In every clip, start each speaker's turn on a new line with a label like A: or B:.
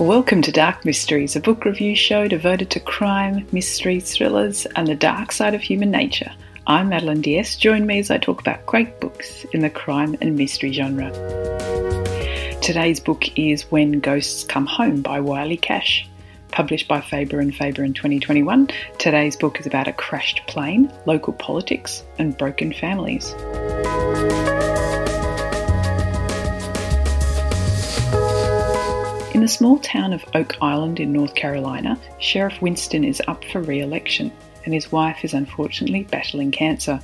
A: Welcome to Dark Mysteries, a book review show devoted to crime, mysteries, thrillers, and the dark side of human nature. I'm Madeleine d'Este. Join me as I talk about great books in the crime and mystery genre. Today's book is When Ghosts Come Home by Wiley Cash. Published by Faber and Faber in 2021, today's book is about a crashed plane, local politics, and broken families. The small town of Oak Island in North Carolina, Sheriff Winston is up for re election, and his wife is unfortunately battling cancer.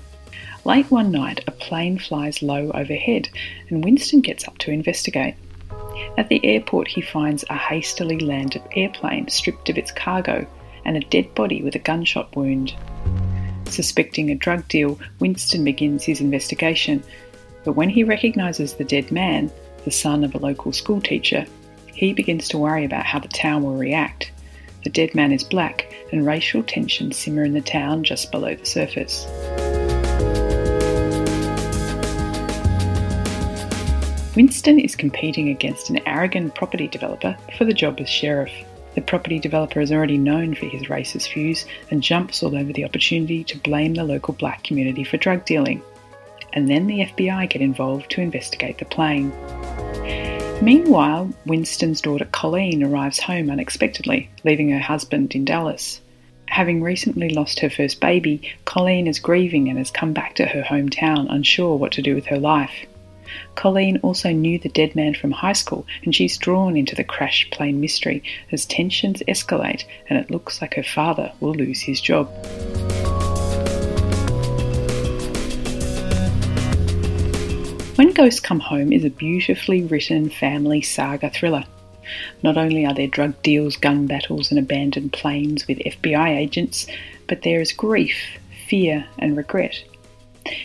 A: Late one night, a plane flies low overhead, and Winston gets up to investigate. At the airport, he finds a hastily landed airplane stripped of its cargo and a dead body with a gunshot wound. Suspecting a drug deal, Winston begins his investigation, but when he recognises the dead man, the son of a local schoolteacher, he begins to worry about how the town will react. The dead man is black, and racial tensions simmer in the town just below the surface. Winston is competing against an arrogant property developer for the job as sheriff. The property developer is already known for his racist views and jumps all over the opportunity to blame the local black community for drug dealing. And then the FBI get involved to investigate the plane. Meanwhile, Winston's daughter Colleen arrives home unexpectedly, leaving her husband in Dallas. Having recently lost her first baby, Colleen is grieving and has come back to her hometown unsure what to do with her life. Colleen also knew the dead man from high school, and she's drawn into the crash plane mystery as tensions escalate and it looks like her father will lose his job. Ghosts Come Home is a beautifully written family saga thriller. Not only are there drug deals, gun battles, and abandoned planes with FBI agents, but there is grief, fear, and regret.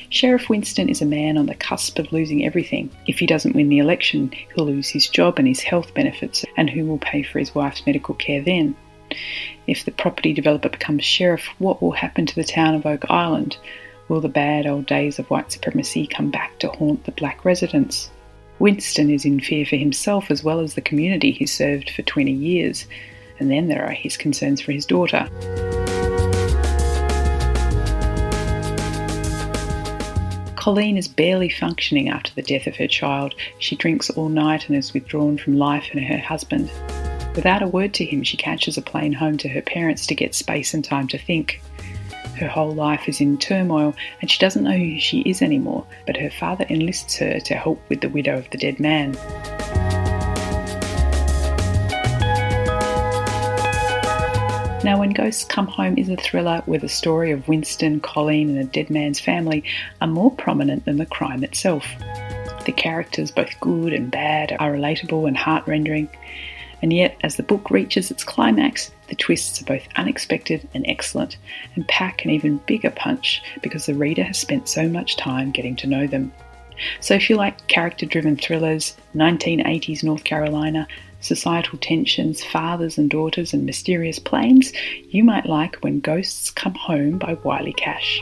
A: Sheriff Winston is a man on the cusp of losing everything. If he doesn't win the election, he'll lose his job and his health benefits, and who will pay for his wife's medical care then? If the property developer becomes sheriff, what will happen to the town of Oak Island? Will the bad old days of white supremacy come back to haunt the black residents? Winston is in fear for himself as well as the community he served for 20 years, and then there are his concerns for his daughter. Colleen is barely functioning after the death of her child. She drinks all night and is withdrawn from life and her husband. Without a word to him, she catches a plane home to her parents to get space and time to think. Her whole life is in turmoil and she doesn't know who she is anymore, but her father enlists her to help with the widow of the dead man. Now, When Ghosts Come Home is a thriller where the story of Winston, Colleen, and the dead man's family are more prominent than the crime itself. The characters, both good and bad, are relatable and heart rendering, and yet, as the book reaches its climax, the twists are both unexpected and excellent, and pack an even bigger punch because the reader has spent so much time getting to know them. So, if you like character driven thrillers, 1980s North Carolina, societal tensions, fathers and daughters, and mysterious planes, you might like When Ghosts Come Home by Wiley Cash.